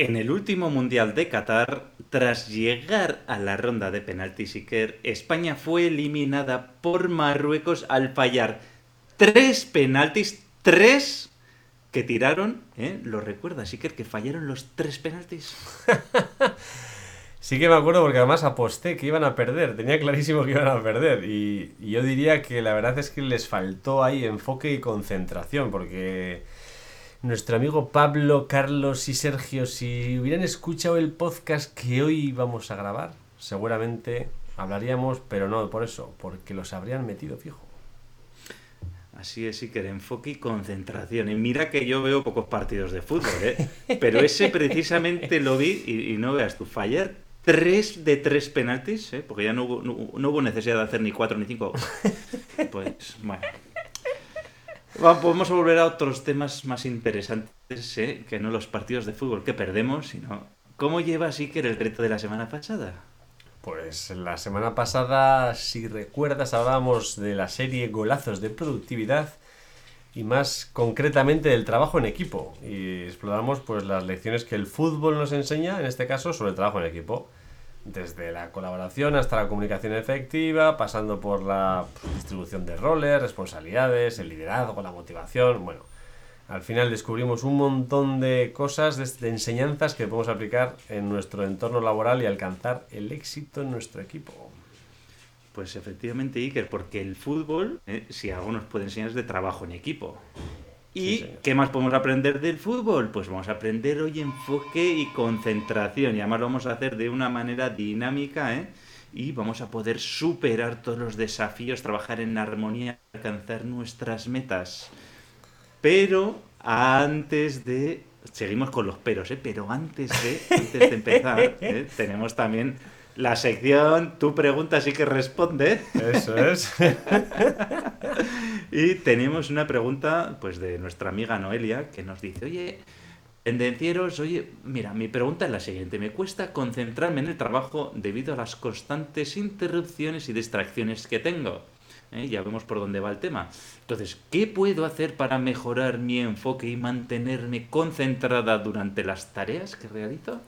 En el último Mundial de Qatar, tras llegar a la ronda de penaltis Iker, España fue eliminada por Marruecos al fallar tres penaltis, tres que tiraron, ¿eh? ¿Lo recuerdas, Iker, que fallaron los tres penaltis? sí que me acuerdo porque además aposté que iban a perder, tenía clarísimo que iban a perder y, y yo diría que la verdad es que les faltó ahí enfoque y concentración porque nuestro amigo Pablo, Carlos y Sergio, si hubieran escuchado el podcast que hoy vamos a grabar, seguramente hablaríamos, pero no por eso, porque los habrían metido fijo. Así es, que enfoque y concentración. Y mira que yo veo pocos partidos de fútbol, ¿eh? pero ese precisamente lo vi y, no veas tu fallar tres de tres penaltis, ¿eh? porque ya no hubo, no hubo necesidad de hacer ni cuatro ni cinco. Pues bueno. Vamos a volver a otros temas más interesantes, ¿eh? que no los partidos de fútbol que perdemos, sino cómo lleva Iker el reto de la semana pasada. Pues la semana pasada, si recuerdas, hablábamos de la serie Golazos de Productividad y más concretamente del trabajo en equipo. Y exploramos pues las lecciones que el fútbol nos enseña, en este caso, sobre el trabajo en equipo desde la colaboración hasta la comunicación efectiva, pasando por la distribución de roles, responsabilidades, el liderazgo, la motivación. Bueno, al final descubrimos un montón de cosas, de, enseñanzas que podemos aplicar en nuestro entorno laboral y alcanzar el éxito en nuestro equipo. Pues efectivamente, Iker, porque el fútbol, eh, si algo nos puede enseñar, es de trabajo en equipo. ¿Y qué más podemos aprender del fútbol? Pues vamos a aprender hoy enfoque y concentración. Y además lo vamos a hacer de una manera dinámica, ¿eh? Y vamos a poder superar todos los desafíos, trabajar en armonía, alcanzar nuestras metas. Pero antes de... Seguimos con los peros, ¿eh? Pero antes de, antes de empezar, ¿eh? tenemos también la sección Tu pregunta sí que responde. Eso es. y tenemos una pregunta pues de nuestra amiga Noelia que nos dice, oye, tendencieros, oye, mira, mi pregunta es la siguiente. Me cuesta concentrarme en el trabajo debido a las constantes interrupciones y distracciones que tengo. ¿Eh? Ya vemos por dónde va el tema. Entonces, ¿qué puedo hacer para mejorar mi enfoque y mantenerme concentrada durante las tareas que realizo?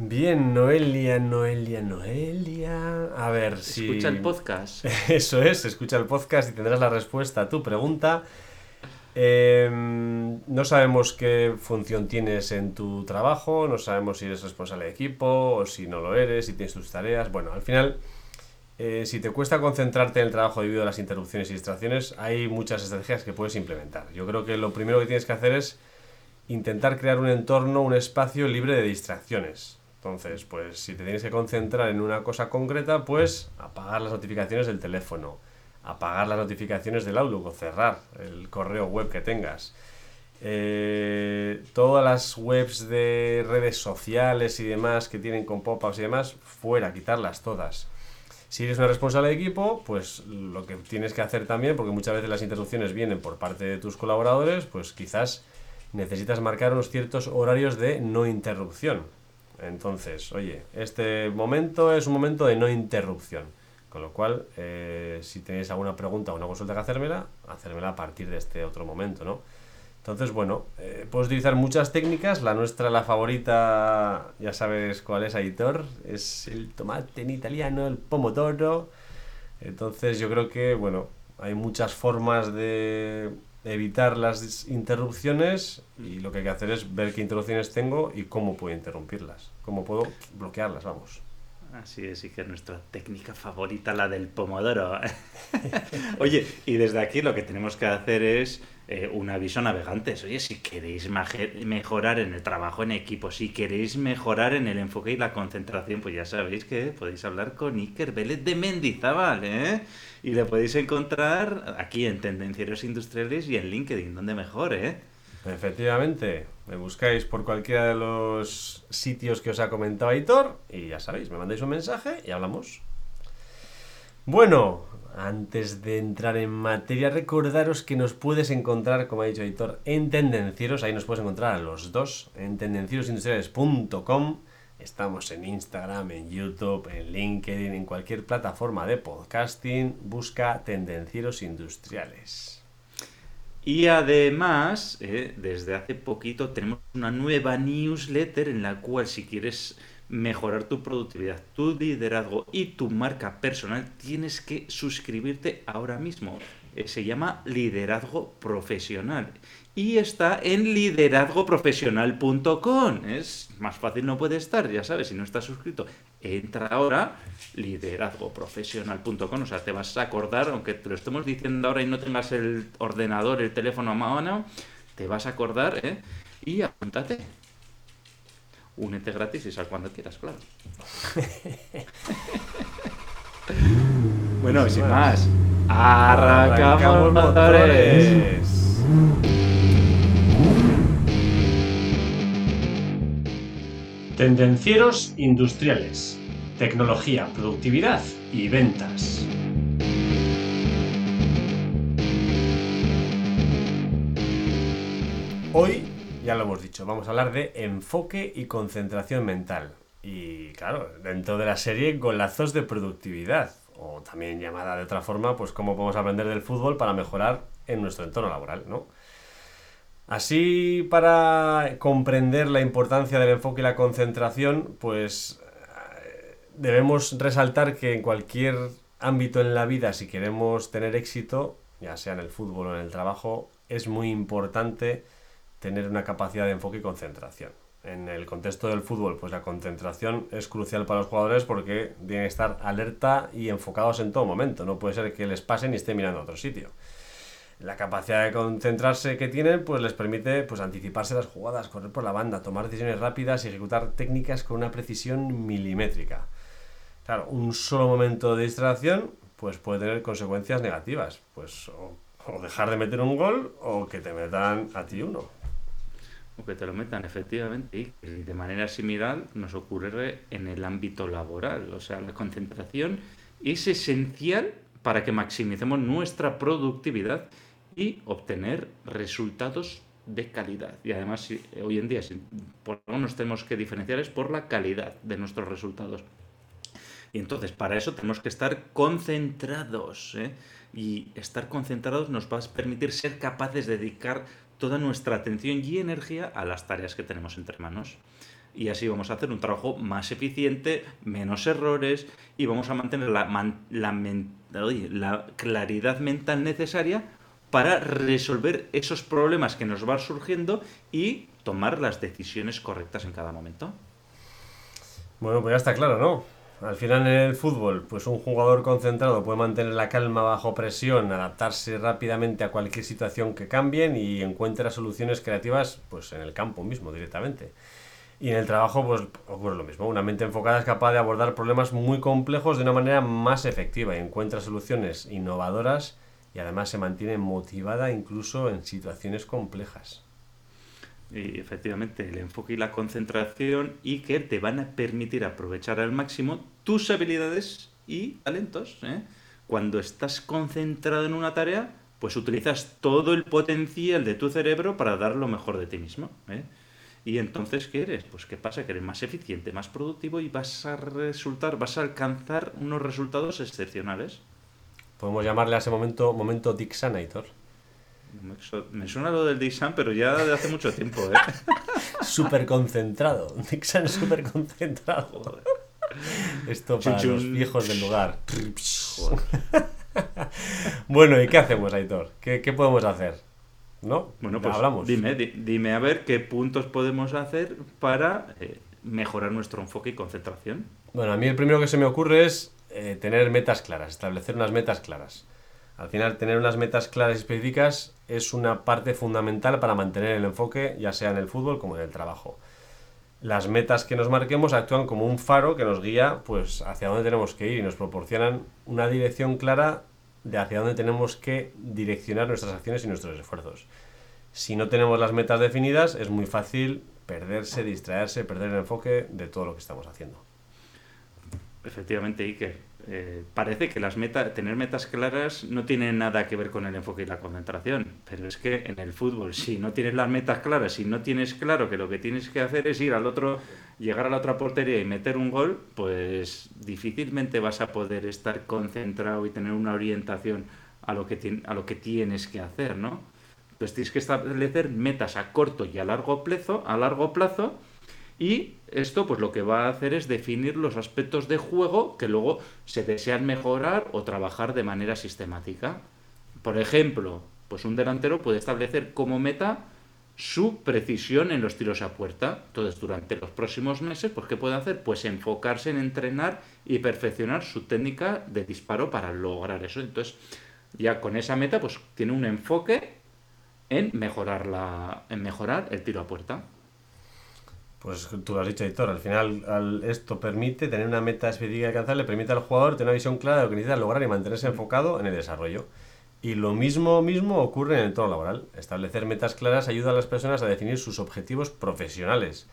Bien, Noelia, Noelia, Noelia. A ver si. Escucha el podcast. Eso es, escucha el podcast y tendrás la respuesta a tu pregunta. Em, no sabemos qué función tienes en tu trabajo, no sabemos si eres responsable de equipo o si no lo eres, si tienes tus tareas. Bueno, al final, eh, si te cuesta concentrarte en el trabajo debido a las interrupciones y distracciones, hay muchas estrategias que puedes implementar. Yo creo que lo primero que tienes que hacer es intentar crear un entorno, un espacio libre de distracciones. Entonces, pues si te tienes que concentrar en una cosa concreta, pues apagar las notificaciones del teléfono, apagar las notificaciones del Outlook o cerrar el correo web que tengas. Eh, todas las webs de redes sociales y demás que tienen con pop-ups y demás, fuera, quitarlas todas. Si eres una responsable de equipo, pues lo que tienes que hacer también, porque muchas veces las interrupciones vienen por parte de tus colaboradores, pues quizás necesitas marcar unos ciertos horarios de no interrupción. Entonces, oye, este momento es un momento de no interrupción. Con lo cual, eh, si tenéis alguna pregunta o una consulta que hacérmela, hacérmela a partir de este otro momento, ¿no? Entonces, bueno, eh, puedes utilizar muchas técnicas. La nuestra, la favorita, ya sabes cuál es, Aitor, es el tomate en italiano, el pomodoro. Entonces, yo creo que, bueno, hay muchas formas de evitar las interrupciones y lo que hay que hacer es ver qué interrupciones tengo y cómo puedo interrumpirlas, cómo puedo bloquearlas, vamos. Así es, sí que es nuestra técnica favorita, la del pomodoro. Oye, y desde aquí lo que tenemos que hacer es eh, un aviso a navegantes. Oye, si queréis mejorar en el trabajo en equipo, si queréis mejorar en el enfoque y la concentración, pues ya sabéis que podéis hablar con Iker Vélez de Mendizábal, ¿eh? Y le podéis encontrar aquí en Tendencieros Industriales y en LinkedIn, donde mejor, ¿eh? Efectivamente, me buscáis por cualquiera de los sitios que os ha comentado Aitor y ya sabéis, me mandáis un mensaje y hablamos. Bueno, antes de entrar en materia, recordaros que nos puedes encontrar, como ha dicho Aitor, en Tendencieros, ahí nos puedes encontrar a los dos, en tendencierosindustriales.com. Estamos en Instagram, en YouTube, en LinkedIn, en cualquier plataforma de podcasting. Busca Tendencieros Industriales. Y además, eh, desde hace poquito tenemos una nueva newsletter en la cual si quieres mejorar tu productividad, tu liderazgo y tu marca personal, tienes que suscribirte ahora mismo. Eh, se llama Liderazgo Profesional y está en liderazgoprofesional.com. Es más fácil no puede estar, ya sabes, si no estás suscrito, entra ahora liderazgoprofesional.com, o sea, te vas a acordar, aunque te lo estemos diciendo ahora y no tengas el ordenador, el teléfono a mano, te vas a acordar, ¿eh? Y apúntate. Únete gratis y sal cuando quieras, claro. bueno, sin más, arrancamos, motores. Tendencieros industriales, tecnología, productividad y ventas. Hoy, ya lo hemos dicho, vamos a hablar de enfoque y concentración mental. Y claro, dentro de la serie golazos de productividad, o también llamada de otra forma, pues cómo podemos aprender del fútbol para mejorar en nuestro entorno laboral, ¿no? Así, para comprender la importancia del enfoque y la concentración, pues eh, debemos resaltar que en cualquier ámbito en la vida, si queremos tener éxito, ya sea en el fútbol o en el trabajo, es muy importante tener una capacidad de enfoque y concentración. En el contexto del fútbol, pues la concentración es crucial para los jugadores porque tienen que estar alerta y enfocados en todo momento. No puede ser que les pasen y estén mirando a otro sitio la capacidad de concentrarse que tienen pues les permite pues anticiparse las jugadas, correr por la banda, tomar decisiones rápidas y ejecutar técnicas con una precisión milimétrica. Claro, un solo momento de distracción pues puede tener consecuencias negativas, pues o, dejar de meter un gol o que te metan a ti uno. O que te lo metan, efectivamente. Y de manera similar nos ocurre en el ámbito laboral. O sea, la concentración es esencial para que maximicemos nuestra productividad y obtener resultados de calidad. Y además, hoy en día, por algo nos tenemos que diferenciar es por la calidad de nuestros resultados. Y entonces, para eso tenemos que estar concentrados. ¿eh? Y estar concentrados nos va a permitir ser capaces de dedicar toda nuestra atención y energía a las tareas que tenemos entre manos. Y así vamos a hacer un trabajo más eficiente, menos errores y vamos a mantener la claridad mental necesaria para resolver esos problemas que nos van surgiendo y tomar las decisiones correctas en cada momento. Bueno, pues ya está claro, ¿no? Al final en el fútbol, pues un jugador concentrado puede mantener la calma bajo presión, adaptarse rápidamente a cualquier situación que cambien y encuentra soluciones creativas pues en el campo mismo directamente. Y en el trabajo pues ocurre lo mismo, una mente enfocada es capaz de abordar problemas muy complejos de una manera más efectiva y encuentra soluciones innovadoras y además se mantiene motivada incluso en situaciones complejas. Y efectivamente, el enfoque y la concentración y que te van a permitir aprovechar al máximo tus habilidades y talentos. ¿eh? Cuando estás concentrado en una tarea, pues utilizas todo el potencial de tu cerebro para dar lo mejor de ti mismo. ¿eh? Y entonces, ¿qué eres? Pues ¿qué pasa? Que eres más eficiente, más productivo y vas a resultar, vas a alcanzar unos resultados excepcionales. Podemos llamarle a ese momento momento Dixanator. Me suena lo del Dixan, pero ya de hace mucho tiempo, ¿eh? súper concentrado. Dixan súper concentrado. Esto para los viejos del lugar. bueno, ¿y qué hacemos, Aitor? ¿Qué, ¿Qué, podemos hacer? ¿No? Bueno, pues hablamos. Dime, dime a ver qué puntos podemos hacer para eh, mejorar nuestro enfoque y concentración. Bueno, a mí el primero que se me ocurre es eh, tener metas claras, establecer unas metas claras. Al final, tener unas metas claras y específicas es una parte fundamental para mantener el enfoque, ya sea en el fútbol como en el trabajo. Las metas que nos marquemos actúan como un faro que nos guía pues, hacia dónde tenemos que ir y nos proporcionan una dirección clara de hacia dónde tenemos que direccionar nuestras acciones y nuestros esfuerzos. Si no tenemos las metas definidas, es muy fácil perderse, distraerse, perder el enfoque de todo lo que estamos haciendo. Efectivamente, Iker. Eh, parece que las metas, tener metas claras no tiene nada que ver con el enfoque y la concentración, pero es que en el fútbol, si no tienes las metas claras, si no tienes claro que lo que tienes que hacer es ir al otro, llegar a la otra portería y meter un gol, pues difícilmente vas a poder estar concentrado y tener una orientación a lo que, a lo que tienes que hacer, ¿no? Entonces tienes que establecer metas a corto y a largo plazo, a largo plazo y esto pues lo que va a hacer es definir los aspectos de juego que luego se desean mejorar o trabajar de manera sistemática. Por ejemplo, pues un delantero puede establecer como meta su precisión en los tiros a puerta. Entonces, durante los próximos meses, pues ¿qué puede hacer? Pues enfocarse en entrenar y perfeccionar su técnica de disparo para lograr eso. Entonces, ya con esa meta, pues tiene un enfoque en mejorar, la, en mejorar el tiro a puerta. Pues tú lo has dicho, Editor. Al final, esto permite tener una meta específica que alcanzar, le permite al jugador tener una visión clara de lo que necesita lograr y mantenerse enfocado en el desarrollo. Y lo mismo, mismo ocurre en el entorno laboral. Establecer metas claras ayuda a las personas a definir sus objetivos profesionales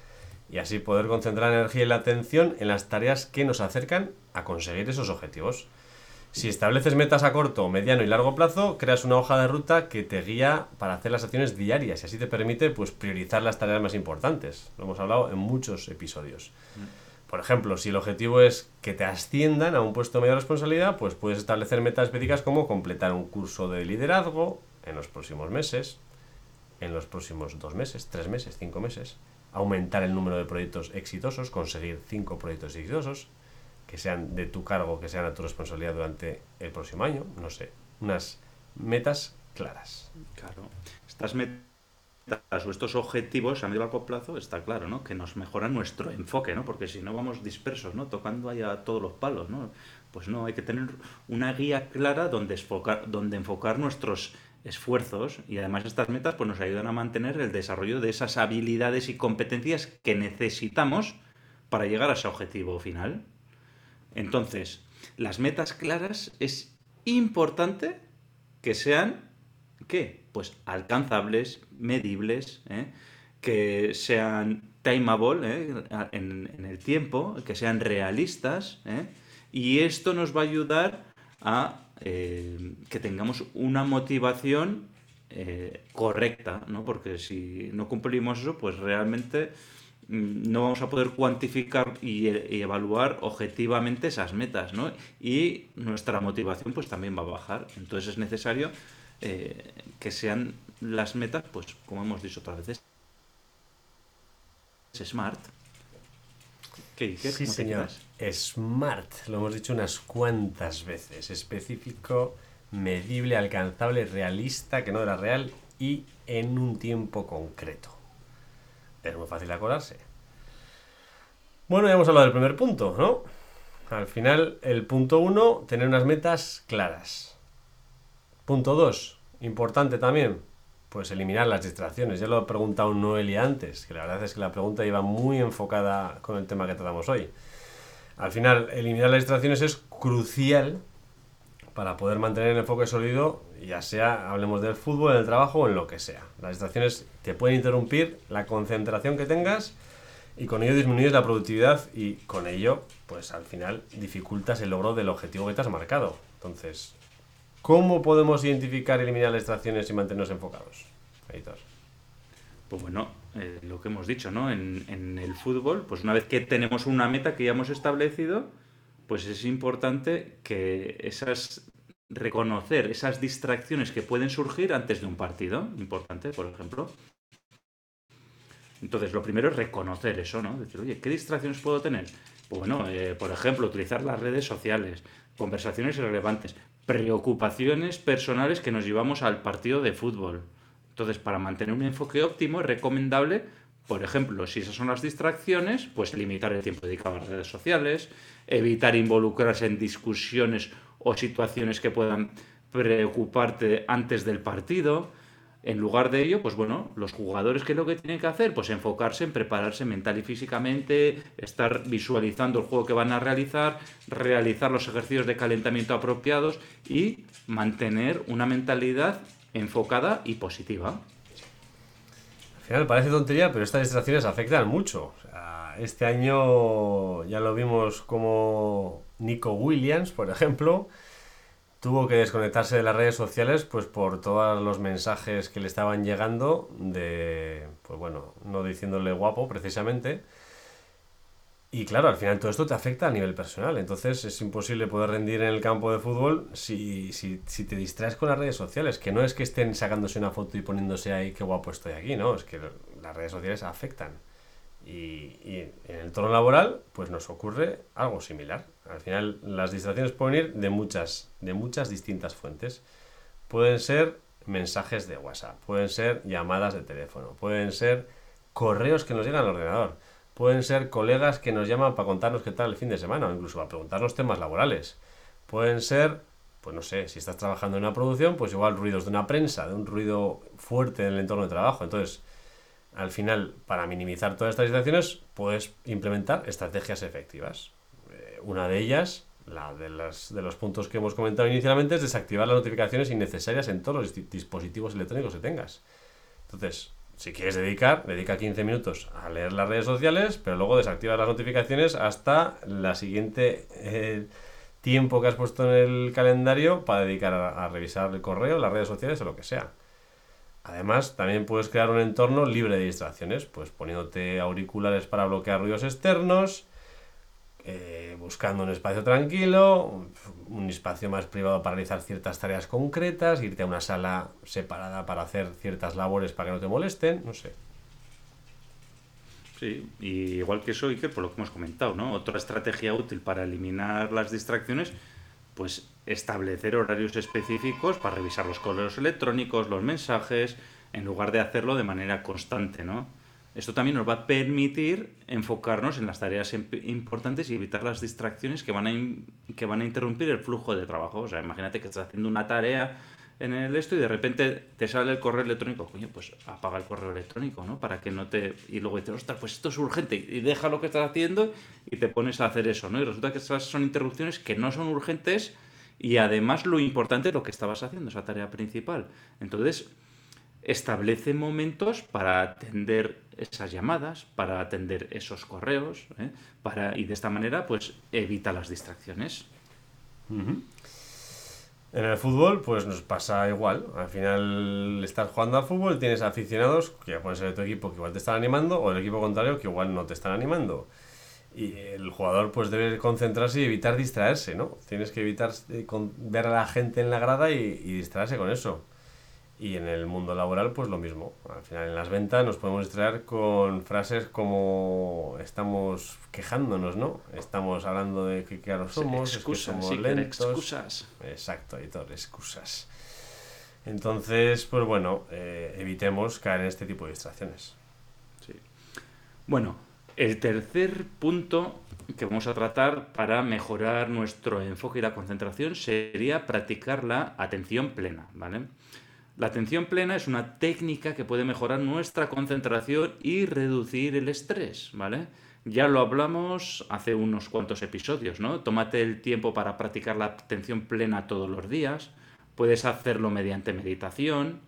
y así poder concentrar la energía y la atención en las tareas que nos acercan a conseguir esos objetivos. Si estableces metas a corto, mediano y largo plazo, creas una hoja de ruta que te guía para hacer las acciones diarias y así te permite pues, priorizar las tareas más importantes. Lo hemos hablado en muchos episodios. Mm. Por ejemplo, si el objetivo es que te asciendan a un puesto de mayor responsabilidad, pues puedes establecer metas específicas como completar un curso de liderazgo en los próximos meses, en los próximos dos meses, tres meses, cinco meses, aumentar el número de proyectos exitosos, conseguir cinco proyectos exitosos, que sean de tu cargo, que sean a tu responsabilidad durante el próximo año, no sé, unas metas claras. Claro, estas metas o estos objetivos a medio y largo plazo está claro, ¿no? Que nos mejoran nuestro enfoque, ¿no? Porque si no vamos dispersos, ¿no? Tocando ahí a todos los palos, ¿no? Pues no, hay que tener una guía clara donde enfocar, donde enfocar nuestros esfuerzos y además estas metas pues nos ayudan a mantener el desarrollo de esas habilidades y competencias que necesitamos para llegar a ese objetivo final. Entonces, las metas claras es importante que sean, ¿qué? Pues alcanzables, medibles, ¿eh? que sean timeable ¿eh? en, el tiempo, que sean realistas, ¿eh? y esto nos va a ayudar a que tengamos una motivación correcta, ¿no? Porque si no cumplimos eso, pues realmente no vamos a poder cuantificar y, evaluar objetivamente esas metas, ¿no? Y nuestra motivación pues también va a bajar. Entonces es necesario eh, que sean las metas, pues como hemos dicho otras veces, smart. ¿Qué dices? Sí, señor. Smart, lo hemos dicho unas cuantas veces. Específico, medible, alcanzable, realista, que no era real y en un tiempo concreto. Es muy fácil acordarse. Bueno, ya hemos hablado del primer punto, ¿no? Al final, el punto uno, tener unas metas claras. Punto dos, importante también, pues eliminar las distracciones. Ya lo he preguntado Noelia antes, que la verdad es que la pregunta iba muy enfocada con el tema que tratamos hoy. Al final, eliminar las distracciones es crucial para poder mantener el enfoque sólido, ya sea hablemos del fútbol, en el trabajo o en lo que sea. Las distracciones te pueden interrumpir la concentración que tengas y con ello disminuyes la productividad y con ello, pues al final dificultas el logro del objetivo que te has marcado. Entonces, ¿cómo podemos identificar, eliminar las distracciones y mantenernos enfocados? Pues bueno, eh, lo que hemos dicho, ¿no? En, en el fútbol, pues una vez que tenemos una meta que ya hemos establecido, pues es importante que esas reconocer esas distracciones que pueden surgir antes de un partido, importante, por ejemplo. Entonces, lo primero es reconocer eso, ¿no? Decir, oye, ¿qué distracciones puedo tener? Bueno, eh, por ejemplo, utilizar las redes sociales, conversaciones irrelevantes, preocupaciones personales que nos llevamos al partido de fútbol. Entonces, para mantener un enfoque óptimo es recomendable por ejemplo, si esas son las distracciones, pues limitar el tiempo dedicado a las redes sociales, evitar involucrarse en discusiones o situaciones que puedan preocuparte antes del partido. En lugar de ello, pues bueno, los jugadores, ¿qué es lo que tienen que hacer? Pues enfocarse en prepararse mental y físicamente, estar visualizando el juego que van a realizar, realizar los ejercicios de calentamiento apropiados y mantener una mentalidad enfocada y positiva final parece tontería, pero estas distracciones afectan mucho. este año ya lo vimos como Nico Williams, por ejemplo, tuvo que desconectarse de las redes sociales pues por todos los mensajes que le estaban llegando de, pues bueno, no diciéndole guapo precisamente. Y claro, al final todo esto te afecta a nivel personal. Entonces es imposible poder rendir en el campo de fútbol si, si, si, te distraes con las redes sociales. Que no es que estén sacándose una foto y poniéndose ahí qué guapo estoy aquí, no. Es que las redes sociales afectan. Y, en el entorno laboral, pues nos ocurre algo similar. Al final las distracciones pueden ir de muchas, de muchas distintas fuentes. Pueden ser mensajes de WhatsApp, pueden ser llamadas de teléfono, pueden ser correos que nos llegan al ordenador pueden ser colegas que nos llaman para contarnos qué tal el fin de semana o incluso para preguntarnos temas laborales. Pueden ser, pues no sé, si estás trabajando en una producción, pues igual ruidos de una prensa, de un ruido fuerte en el entorno de trabajo. Entonces, al final, para minimizar todas estas situaciones, puedes implementar estrategias efectivas. Eh, una de ellas, la de, las, de los puntos que hemos comentado inicialmente, es desactivar las notificaciones innecesarias en todos los dispositivos electrónicos que tengas. Entonces, si quieres dedicar, dedica 15 minutos a leer las redes sociales, pero luego desactiva las notificaciones hasta la siguiente eh, tiempo que has puesto en el calendario para dedicar a, revisar el correo, las redes sociales o lo que sea. Además, también puedes crear un entorno libre de distracciones, pues poniéndote auriculares para bloquear ruidos externos, eh, buscando un espacio tranquilo, un espacio más privado para realizar ciertas tareas concretas, irte a una sala separada para hacer ciertas labores para que no te molesten, no sé. Sí, y igual que eso, Iker, por lo que hemos comentado, ¿no? Otra estrategia útil para eliminar las distracciones, pues establecer horarios específicos para revisar los correos electrónicos, los mensajes, en lugar de hacerlo de manera constante, ¿no? Esto también nos va a permitir enfocarnos en las tareas importantes y evitar las distracciones que van a, que van a interrumpir el flujo de trabajo. O sea, imagínate que estás haciendo una tarea en el esto y de repente te sale el correo electrónico. Coño, pues apaga el correo electrónico, ¿no? Para que no te... Y luego dices, ostras, pues esto es urgente. Y deja lo que estás haciendo y te pones a hacer eso, ¿no? Y resulta que estas son interrupciones que no son urgentes y además lo importante es lo que estabas haciendo, esa tarea principal. Entonces establece momentos para atender esas llamadas, para atender esos correos, ¿eh? y de esta manera pues evita las distracciones. En el fútbol, pues nos pasa igual. Al final estás jugando al fútbol, tienes aficionados que pueden ser de tu equipo que igual te están animando, o el equipo contrario que igual no te están animando. Y el jugador pues debe concentrarse y evitar distraerse, ¿no? Tienes que evitar eh, ver a la gente en la grada y distraerse con eso. Y en el mundo laboral, pues lo mismo. Al final, en las ventas nos podemos distraer con frases como estamos quejándonos, ¿no? Estamos hablando de que claro somos, excusas, que somos lentos. Excusas. Exacto, editor, excusas. Entonces, pues bueno, eh, evitemos caer en este tipo de distracciones. Sí. Bueno, el tercer punto que vamos a tratar para mejorar nuestro enfoque y la concentración sería practicar la atención plena, ¿vale? La atención plena es una técnica que puede mejorar nuestra concentración y reducir el estrés, ¿vale? Ya lo hablamos hace unos cuantos episodios, ¿no? Tómate el tiempo para practicar la atención plena todos los días. Puedes hacerlo mediante meditación,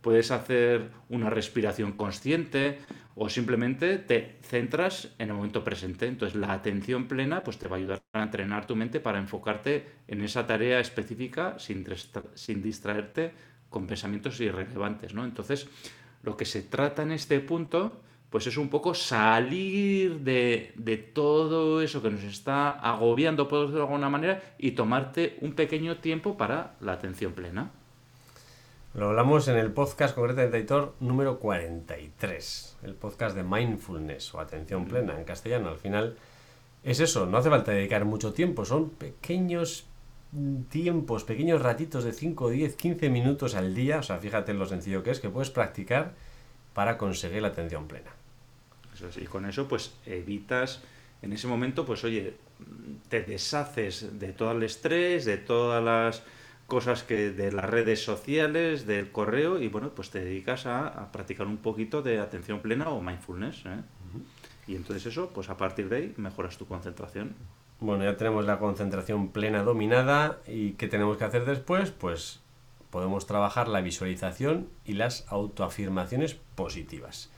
puedes hacer una respiración consciente o simplemente te centras en el momento presente. Entonces la atención plena pues te va a ayudar a entrenar tu mente para enfocarte en esa tarea específica sin, sin distraerte con pensamientos irrelevantes, ¿no? Entonces, lo que se trata en este punto, pues es un poco salir de, de todo eso que nos está agobiando, por decirlo de alguna manera, y tomarte un pequeño tiempo para la atención plena. Lo hablamos en el podcast concretamente, editor número 43, el podcast de mindfulness o atención plena en castellano. Al final es eso, no hace falta dedicar mucho tiempo, son pequeños tiempos, pequeños ratitos de 5, 10, 15 minutos al día, o sea, fíjate en lo sencillo que es, que puedes practicar para conseguir la atención plena. y con eso pues evitas, en ese momento pues oye, te deshaces de todo el estrés, de todas las cosas que de las redes sociales, del correo y bueno, pues te dedicas a, practicar un poquito de atención plena o mindfulness. ¿eh? Y entonces eso, pues a partir de ahí mejoras tu concentración. Bueno, ya tenemos la concentración plena dominada y ¿qué tenemos que hacer después? Pues podemos trabajar la visualización y las autoafirmaciones positivas.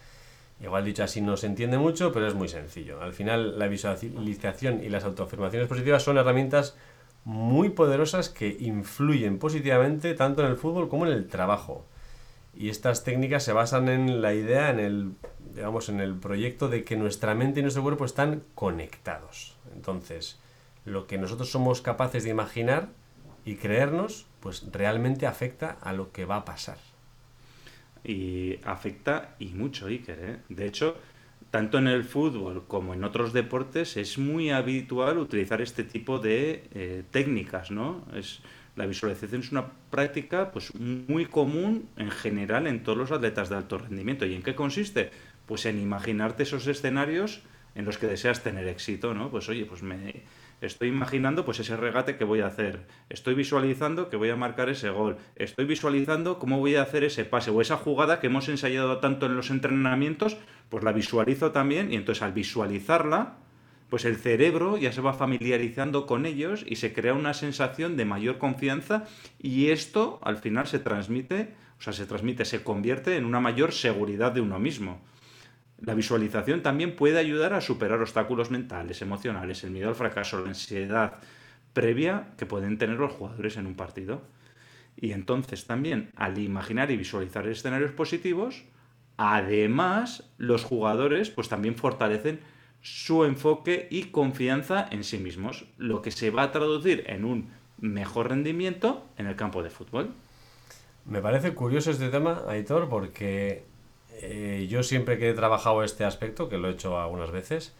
Igual dicho así no se entiende mucho, pero es muy sencillo. Al final la visualización y las autoafirmaciones positivas son herramientas muy poderosas que influyen positivamente tanto en el fútbol como en el trabajo. Y estas técnicas se basan en la idea, en el, digamos, en el proyecto de que nuestra mente y nuestro cuerpo están conectados. Entonces, lo que nosotros somos capaces de imaginar y creernos, pues realmente afecta a lo que va a pasar. Y afecta y mucho, Iker. ¿eh? De hecho, tanto en el fútbol como en otros deportes es muy habitual utilizar este tipo de eh, técnicas, ¿no? Es, la visualización es una práctica pues, muy común en general en todos los atletas de alto rendimiento. ¿Y en qué consiste? Pues en imaginarte esos escenarios en los que deseas tener éxito, ¿no? Pues oye, pues me estoy imaginando pues ese regate que voy a hacer, estoy visualizando que voy a marcar ese gol, estoy visualizando cómo voy a hacer ese pase o esa jugada que hemos ensayado tanto en los entrenamientos, pues la visualizo también y entonces al visualizarla, pues el cerebro ya se va familiarizando con ellos y se crea una sensación de mayor confianza y esto al final se transmite, o sea, se transmite, se convierte en una mayor seguridad de uno mismo. La visualización también puede ayudar a superar obstáculos mentales, emocionales, el miedo al fracaso, la ansiedad previa que pueden tener los jugadores en un partido. Y entonces también al imaginar y visualizar escenarios positivos, además los jugadores pues también fortalecen su enfoque y confianza en sí mismos, lo que se va a traducir en un mejor rendimiento en el campo de fútbol. Me parece curioso este tema, Aitor, porque eh, yo siempre que he trabajado este aspecto, que lo he hecho algunas veces,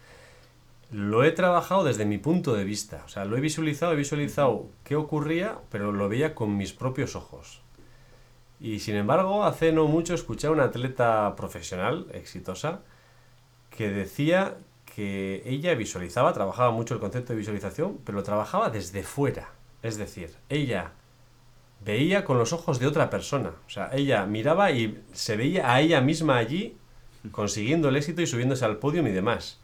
lo he trabajado desde mi punto de vista. O sea, lo he visualizado, he visualizado qué ocurría, pero lo veía con mis propios ojos. Y sin embargo, hace no mucho escuché a una atleta profesional exitosa que decía que ella visualizaba, trabajaba mucho el concepto de visualización, pero lo trabajaba desde fuera. Es decir, ella veía con los ojos de otra persona. O sea, ella miraba y se veía a ella misma allí consiguiendo el éxito y subiéndose al podio y demás.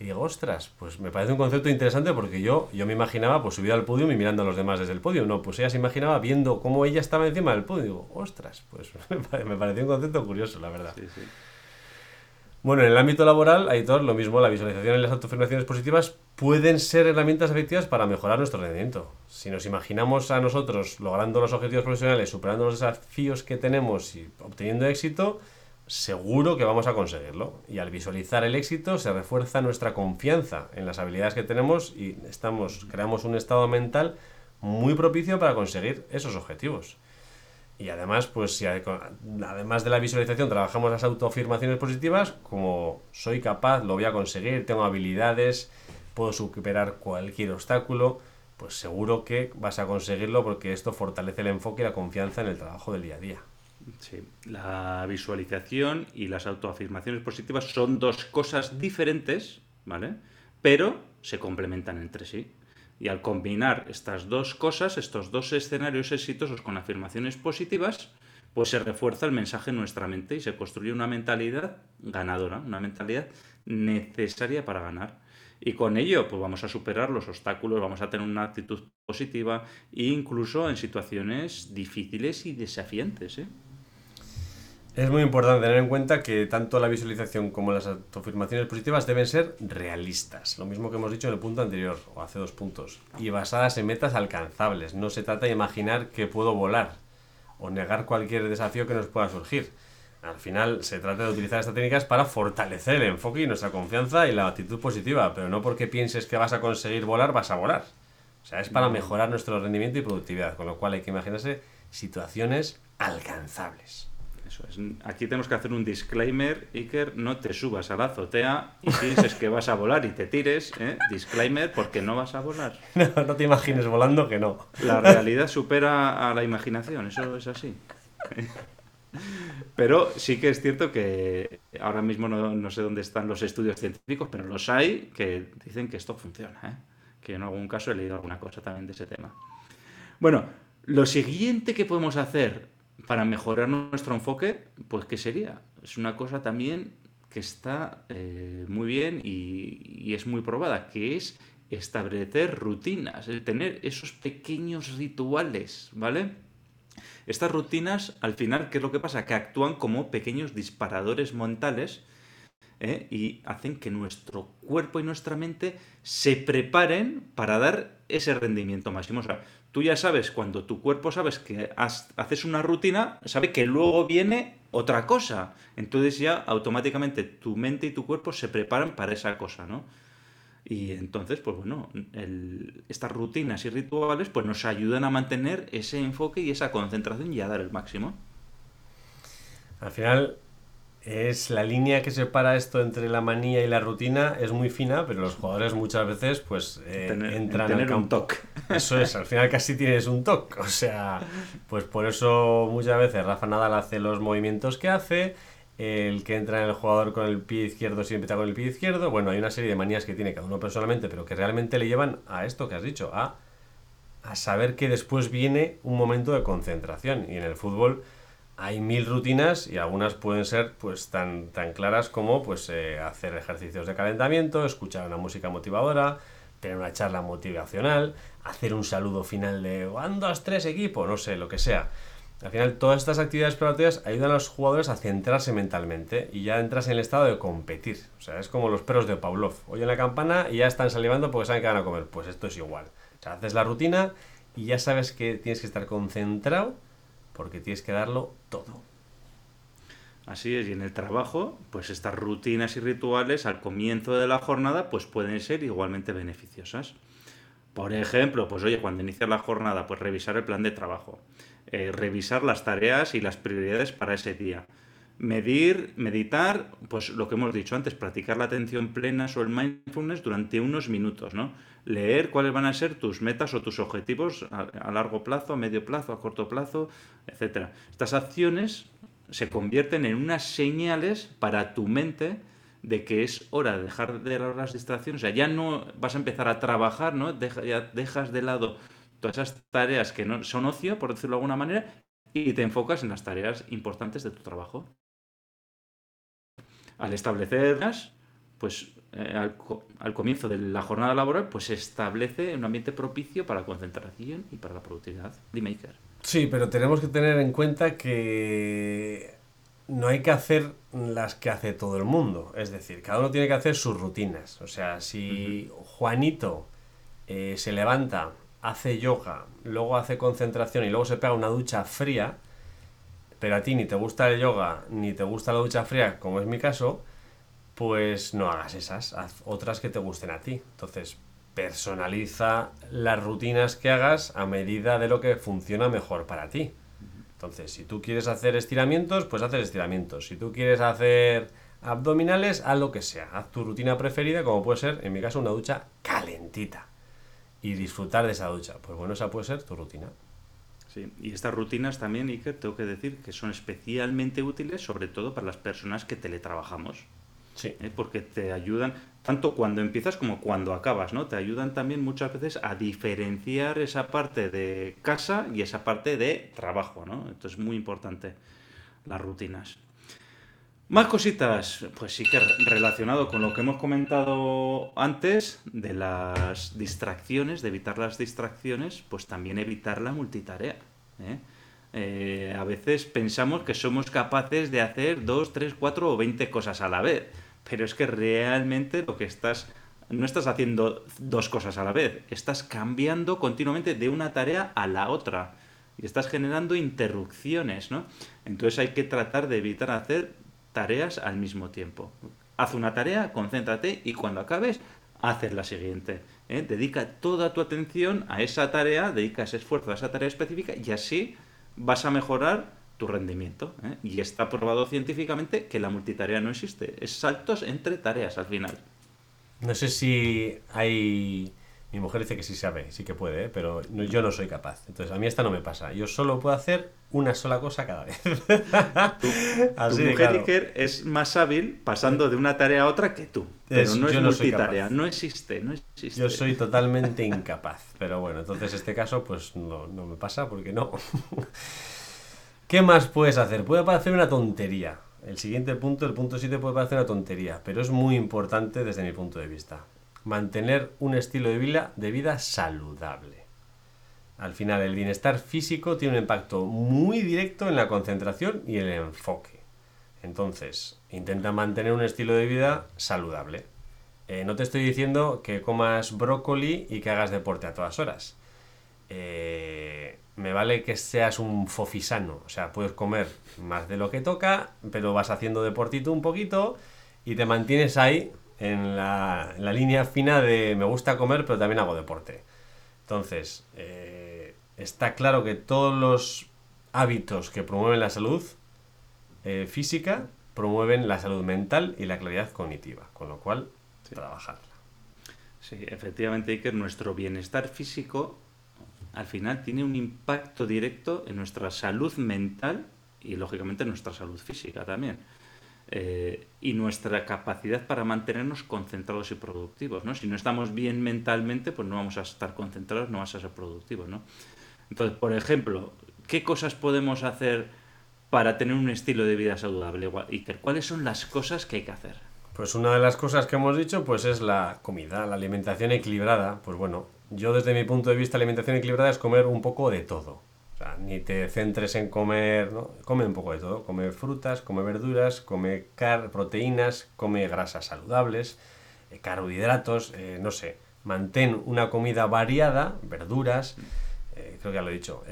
Y digo, ostras, pues me parece un concepto interesante porque yo, yo me imaginaba pues subir al podio y mirando a los demás desde el podio. No, pues ella se imaginaba viendo cómo ella estaba encima del podio. Y digo, ostras, pues me pareció un concepto curioso, la verdad. Sí, sí. Bueno, en el ámbito laboral, todo lo mismo, la visualización y las autoafirmaciones positivas pueden ser herramientas efectivas para mejorar nuestro rendimiento. Si nos imaginamos a nosotros logrando los objetivos profesionales, superando los desafíos que tenemos y obteniendo éxito, seguro que vamos a conseguirlo. Y al visualizar el éxito se refuerza nuestra confianza en las habilidades que tenemos y estamos, creamos un estado mental muy propicio para conseguir esos objetivos. Y además, pues si además de la visualización trabajamos las autoafirmaciones positivas, como soy capaz, lo voy a conseguir, tengo habilidades, puedo superar cualquier obstáculo, pues seguro que vas a conseguirlo porque esto fortalece el enfoque y la confianza en el trabajo del día a día. Sí, la visualización y las autoafirmaciones positivas son dos cosas diferentes, ¿vale? Pero se complementan entre sí. Y al combinar estas dos cosas, estos dos escenarios exitosos con afirmaciones positivas, pues se refuerza el mensaje en nuestra mente y se construye una mentalidad ganadora, una mentalidad necesaria para ganar. Y con ello, pues vamos a superar los obstáculos, vamos a tener una actitud positiva, incluso en situaciones difíciles y desafiantes. ¿eh? Es muy importante tener en cuenta que tanto la visualización como las afirmaciones positivas deben ser realistas, lo mismo que hemos dicho en el punto anterior, o hace dos puntos, y basadas en metas alcanzables. No se trata de imaginar que puedo volar o negar cualquier desafío que nos pueda surgir. Al final se trata de utilizar estas técnicas para fortalecer el enfoque y nuestra confianza y la actitud positiva, pero no porque pienses que vas a conseguir volar, vas a volar. O sea, es para mejorar nuestro rendimiento y productividad, con lo cual hay que imaginarse situaciones alcanzables. Aquí tenemos que hacer un disclaimer, Iker, no te subas a la azotea y pienses que vas a volar y te tires, ¿eh? Disclaimer, porque no vas a volar. No, no te imagines volando que no. La realidad supera a la imaginación, eso es así. Pero sí que es cierto que ahora mismo no, sé dónde están los estudios científicos, pero los hay que dicen que esto funciona. ¿eh? Que en algún caso he leído alguna cosa también de ese tema. Bueno, lo siguiente que podemos hacer para mejorar nuestro enfoque, pues ¿qué sería? Es una cosa también que está eh, muy bien y, es muy probada, que es establecer rutinas, el tener esos pequeños rituales, ¿vale? Estas rutinas, al final, ¿qué es lo que pasa? Que actúan como pequeños disparadores mentales ¿eh? y hacen que nuestro cuerpo y nuestra mente se preparen para dar ese rendimiento máximo. O sea, tú ya sabes, cuando tu cuerpo sabes que haces una rutina, sabe que luego viene otra cosa. Entonces ya automáticamente tu mente y tu cuerpo se preparan para esa cosa, ¿no? Y entonces, pues bueno, estas rutinas y rituales pues nos ayudan a mantener ese enfoque y esa concentración y a dar el máximo. Al final, es la línea que separa esto entre la manía y la rutina es muy fina, pero los jugadores muchas veces pues eh, entran tener un toque. Eso es, al final casi tienes un toque. O sea, pues por eso muchas veces Rafa Nadal hace los movimientos que hace, el que entra en el jugador con el pie izquierdo siempre está con el pie izquierdo. Bueno, hay una serie de manías que tiene cada uno personalmente, pero que realmente le llevan a esto que has dicho, a, a saber que después viene un momento de concentración. Y en el fútbol hay mil rutinas y algunas pueden ser pues tan, tan claras como pues eh, hacer ejercicios de calentamiento, escuchar una música motivadora, tener una charla motivacional, hacer un saludo final de ¿Van dos, tres equipo? No sé, lo que sea. Al final, todas estas actividades preparatorias ayudan a los jugadores a centrarse mentalmente y ya entras en el estado de competir. O sea, es como los perros de Pavlov. Oyen la campana y ya están salivando porque saben que van a comer. Pues esto es igual. Haces la rutina y ya sabes que tienes que estar concentrado porque tienes que darlo todo. Así es, y en el trabajo, pues estas rutinas y rituales al comienzo de la jornada, pues pueden ser igualmente beneficiosas. Por ejemplo, pues oye, cuando inicia la jornada, pues revisar el plan de trabajo, eh, revisar las tareas y las prioridades para ese día, medir, meditar, pues lo que hemos dicho antes, practicar la atención plena o el mindfulness durante unos minutos, ¿no? Leer cuáles van a ser tus metas o tus objetivos a, largo plazo, a medio plazo, a corto plazo, etc. Estas acciones se convierten en unas señales para tu mente de que es hora de dejar de lado las distracciones. O sea, ya no vas a empezar a trabajar, ¿no? ya dejas de lado todas esas tareas que no son ocio, por decirlo de alguna manera, y te enfocas en las tareas importantes de tu trabajo. Al establecerlas, pues eh, al, comienzo de la jornada laboral, pues se establece un ambiente propicio para la concentración y para la productividad. Dime, Iker. Sí, pero tenemos que tener en cuenta que no hay que hacer las que hace todo el mundo. Es decir, cada uno tiene que hacer sus rutinas. O sea, si Juanito eh, se levanta, hace yoga, luego hace concentración y luego se pega una ducha fría, pero a ti ni te gusta el yoga ni te gusta la ducha fría, como es mi caso, pues no hagas esas, haz otras que te gusten a ti. Entonces, personaliza las rutinas que hagas a medida de lo que funciona mejor para ti. Entonces, si tú quieres hacer estiramientos, pues haces estiramientos. Si tú quieres hacer abdominales, haz lo que sea. Haz tu rutina preferida, como puede ser, en mi caso, una ducha calentita. Y disfrutar de esa ducha. Pues bueno, esa puede ser tu rutina. Sí, y estas rutinas también, Iker, tengo que decir que son especialmente útiles, sobre todo para las personas que teletrabajamos. Sí. ¿eh? Porque te ayudan, tanto cuando empiezas como cuando acabas, ¿no? Te ayudan también muchas veces a diferenciar esa parte de casa y esa parte de trabajo, ¿no? Entonces es muy importante las rutinas. Más cositas, pues sí que relacionado con lo que hemos comentado antes de las distracciones, de evitar las distracciones, pues también evitar la multitarea. ¿eh? Eh, a veces pensamos que somos capaces de hacer dos, tres, cuatro o veinte cosas a la vez pero es que realmente lo que estás no estás haciendo dos cosas a la vez, estás cambiando continuamente de una tarea a la otra y estás generando interrupciones, ¿no? Entonces hay que tratar de evitar hacer tareas al mismo tiempo. Haz una tarea, concéntrate y cuando acabes, haces la siguiente. ¿eh? Dedica toda tu atención a esa tarea, dedica ese esfuerzo a esa tarea específica y así vas a mejorar tu rendimiento. ¿eh? Y está probado científicamente que la multitarea no existe. Es saltos entre tareas al final. No sé si hay... Mi mujer dice que sí sabe, sí que puede, ¿eh? pero yo no soy capaz. Entonces a mí esta no me pasa. Yo solo puedo hacer una sola cosa cada vez. tu, mujer es más hábil pasando de una tarea a otra que tú. Pero no es multitarea, no existe, no existe. Yo soy totalmente incapaz. Pero bueno, entonces este caso pues no, no me pasa porque no. ¿Qué más puedes hacer? Puede parecer una tontería. El siguiente punto, el punto 7, puede parecer una tontería, pero es muy importante desde mi punto de vista. Mantener un estilo de vida, de vida saludable. Al final, el bienestar físico tiene un impacto muy directo en la concentración y el enfoque. Entonces, intenta mantener un estilo de vida saludable. Eh, no te estoy diciendo que comas brócoli y que hagas deporte a todas horas. Eh, me vale que seas un fofisano, o sea, puedes comer más de lo que toca, pero vas haciendo deportito un poquito y te mantienes ahí en la, línea fina de me gusta comer, pero también hago deporte. Entonces, eh, está claro que todos los hábitos que promueven la salud eh, física promueven la salud mental y la claridad cognitiva, con lo cual, trabajarla. Sí, efectivamente, Iker, nuestro bienestar físico al final tiene un impacto directo en nuestra salud mental y lógicamente en nuestra salud física también. Eh, y nuestra capacidad para mantenernos concentrados y productivos. ¿no? Si no estamos bien mentalmente, pues no vamos a estar concentrados, no vamos a ser productivos. ¿no? Entonces, por ejemplo, ¿qué cosas podemos hacer para tener un estilo de vida saludable, Iker? ¿Cuáles son las cosas que hay que hacer? Pues una de las cosas que hemos dicho pues es la comida, la alimentación equilibrada. Pues bueno, yo desde mi punto de vista alimentación equilibrada es comer un poco de todo. O sea, ni te centres en comer, ¿no? Come un poco de todo. Come frutas, come verduras, come car proteínas, come grasas saludables, eh, carbohidratos, eh, no sé. Mantén una comida variada, verduras, eh, creo que ya lo he dicho.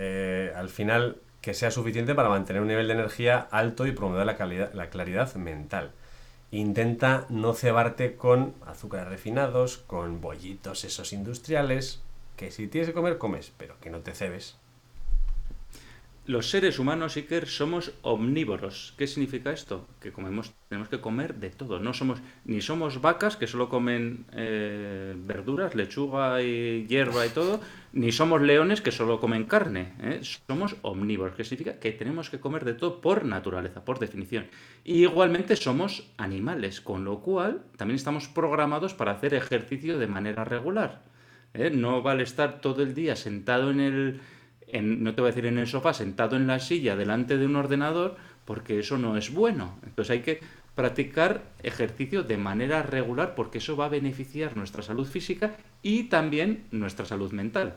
al final, que sea suficiente para mantener un nivel de energía alto y promover la, calidad, la claridad mental. Intenta no cebarte con azúcares refinados, con bollitos esos industriales, que si tienes que comer, comes, pero que no te cebes. Los seres humanos, Iker, somos omnívoros. ¿Qué significa esto? Que comemos, tenemos que comer de todo. No somos, ni somos vacas que solo comen eh, verduras, lechuga y hierba y todo, ni somos leones que solo comen carne. ¿eh? Somos omnívoros, que significa que tenemos que comer de todo por naturaleza, por definición. Y igualmente somos animales, con lo cual también estamos programados para hacer ejercicio de manera regular. ¿eh? No vale estar todo el día sentado en el no te voy a decir en el sofá, sentado en la silla delante de un ordenador, porque eso no es bueno. Entonces hay que practicar ejercicio de manera regular porque eso va a beneficiar nuestra salud física y también nuestra salud mental.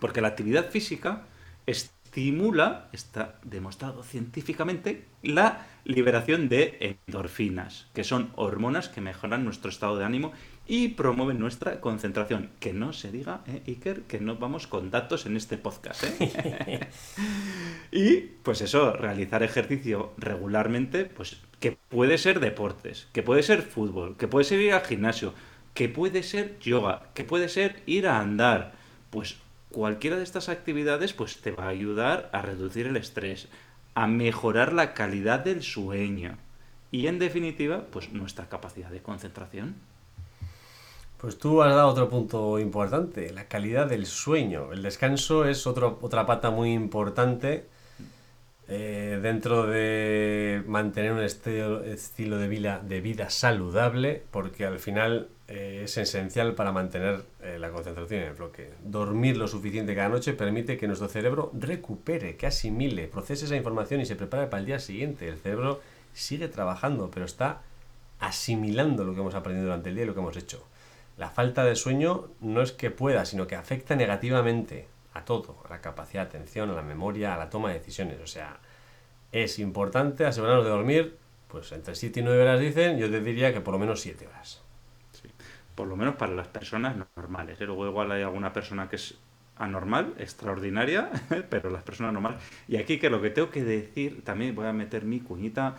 Porque la actividad física estimula, está demostrado científicamente, la liberación de endorfinas, que son hormonas que mejoran nuestro estado de ánimo y promueven nuestra concentración. Que no se diga, ¿eh, Iker, que no vamos con datos en este podcast. ¿eh? y pues eso, realizar ejercicio regularmente, pues que puede ser deportes, que puede ser fútbol, que puede ser ir al gimnasio, que puede ser yoga, que puede ser ir a andar. Pues cualquiera de estas actividades pues te va a ayudar a reducir el estrés, a mejorar la calidad del sueño y en definitiva pues nuestra capacidad de concentración. Pues tú has dado otro punto importante, la calidad del sueño. El descanso es otra pata muy importante eh, dentro de mantener un estilo, estilo de, vida, de vida saludable, porque al final eh, es esencial para mantener eh, la concentración en el bloque. Dormir lo suficiente cada noche permite que nuestro cerebro recupere, que asimile, procese esa información y se prepare para el día siguiente. El cerebro sigue trabajando, pero está asimilando lo que hemos aprendido durante el día y lo que hemos hecho. La falta de sueño no es que pueda, sino que afecta negativamente a todo, a la capacidad de atención, a la memoria, a la toma de decisiones. O sea, es importante asegurarnos de dormir, pues entre 7 y 9 horas dicen, yo te diría que por lo menos 7 horas. Sí. Por lo menos para las personas normales. ¿eh? Luego igual hay alguna persona que es anormal, extraordinaria, pero las personas normales. Y aquí que lo que tengo que decir, también voy a meter mi cuñita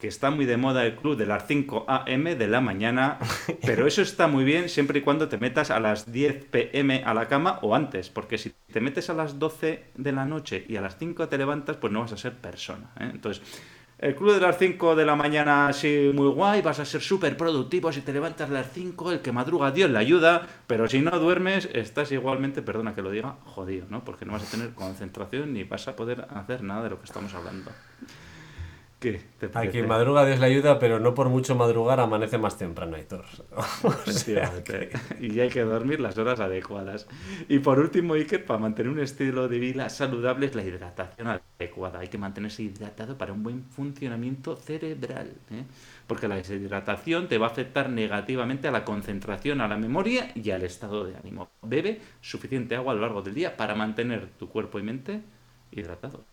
que está muy de moda el club de las 5 a.m. de la mañana, pero eso está muy bien siempre y cuando te metas a las 10 p.m. a la cama o antes, porque si te metes a las 12 de la noche y a las 5 te levantas, pues no vas a ser persona. ¿eh? Entonces, el club de las 5 de la mañana así muy guay, vas a ser súper productivo si te levantas a las 5, el que madruga Dios le ayuda, pero si no duermes estás igualmente, perdona que lo diga, jodido, ¿no? Porque no vas a tener concentración ni vas a poder hacer nada de lo que estamos hablando. ¿Qué A quien madruga Dios le ayuda, pero no por mucho madrugar amanece más temprano, Aitor. Y hay que dormir las horas adecuadas. Y por último, Iker, para mantener un estilo de vida saludable es la hidratación adecuada. Hay que mantenerse hidratado para un buen funcionamiento cerebral. ¿eh? Porque la deshidratación te va a afectar negativamente a la concentración, a la memoria y al estado de ánimo. Bebe suficiente agua a lo largo del día para mantener tu cuerpo y mente hidratados.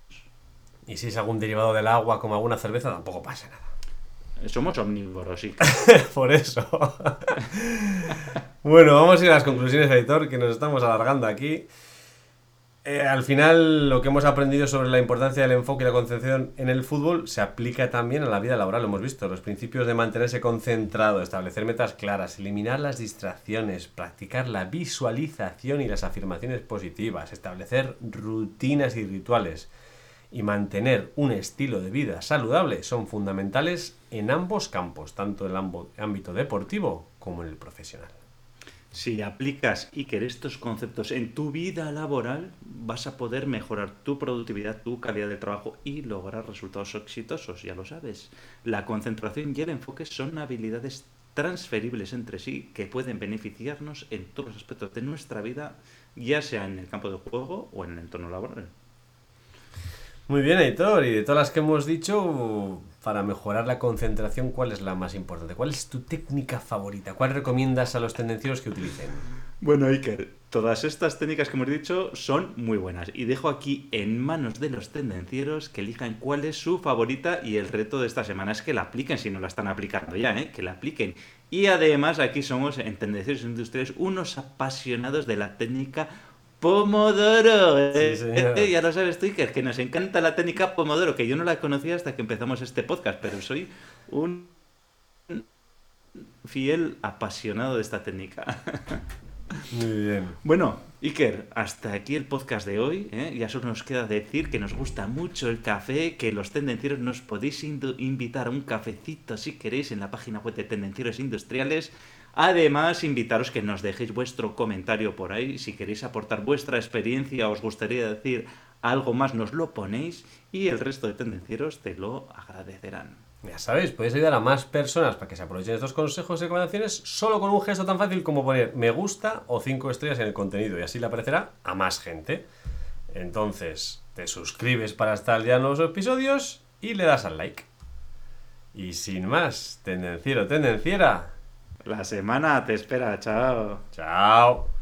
Y si es algún derivado del agua, como alguna cerveza, tampoco pasa nada. Somos omnívoros, sí. Por eso. bueno, vamos a ir a las conclusiones, editor, que nos estamos alargando aquí. Eh, al final, lo que hemos aprendido sobre la importancia del enfoque y la concentración en el fútbol se aplica también a la vida laboral, lo hemos visto. Los principios de mantenerse concentrado, establecer metas claras, eliminar las distracciones, practicar la visualización y las afirmaciones positivas, establecer rutinas y rituales y mantener un estilo de vida saludable son fundamentales en ambos campos, tanto en el ámbito deportivo como en el profesional. Si aplicas Iker estos conceptos en tu vida laboral, vas a poder mejorar tu productividad, tu calidad de trabajo y lograr resultados exitosos, ya lo sabes. La concentración y el enfoque son habilidades transferibles entre sí que pueden beneficiarnos en todos los aspectos de nuestra vida, ya sea en el campo de juego o en el entorno laboral. Muy bien, Aitor, y de todas las que hemos dicho, para mejorar la concentración, ¿cuál es la más importante? ¿Cuál es tu técnica favorita? ¿Cuál recomiendas a los tendencieros que utilicen? Bueno, Iker, todas estas técnicas que hemos dicho son muy buenas y dejo aquí en manos de los tendencieros que elijan cuál es su favorita y el reto de esta semana es que la apliquen si no la están aplicando ya, ¿eh? que la apliquen. Y además aquí somos en Tendencieros Industriales unos apasionados de la técnica Pomodoro. Eh, ya lo sabes tú, que nos encanta la técnica Pomodoro, que yo no la conocía hasta que empezamos este podcast, pero soy un fiel apasionado de esta técnica. Muy bien. Bueno, Iker, hasta aquí el podcast de hoy. ¿eh? Ya solo nos queda decir que nos gusta mucho el café, que los tendencieros nos podéis invitar a un cafecito si queréis en la página web de Tendencieros Industriales. Además, invitaros que nos dejéis vuestro comentario por ahí. Si queréis aportar vuestra experiencia, os gustaría decir algo más, nos lo ponéis y el resto de tendencieros te lo agradecerán. Ya sabéis, podéis ayudar a más personas para que se aprovechen estos consejos y recomendaciones solo con un gesto tan fácil como poner me gusta o cinco estrellas en el contenido y así le aparecerá a más gente. Entonces, te suscribes para estar ya en los episodios y le das al like. Y sin más, tendenciero, tendenciera, la semana te espera, chao. Chao.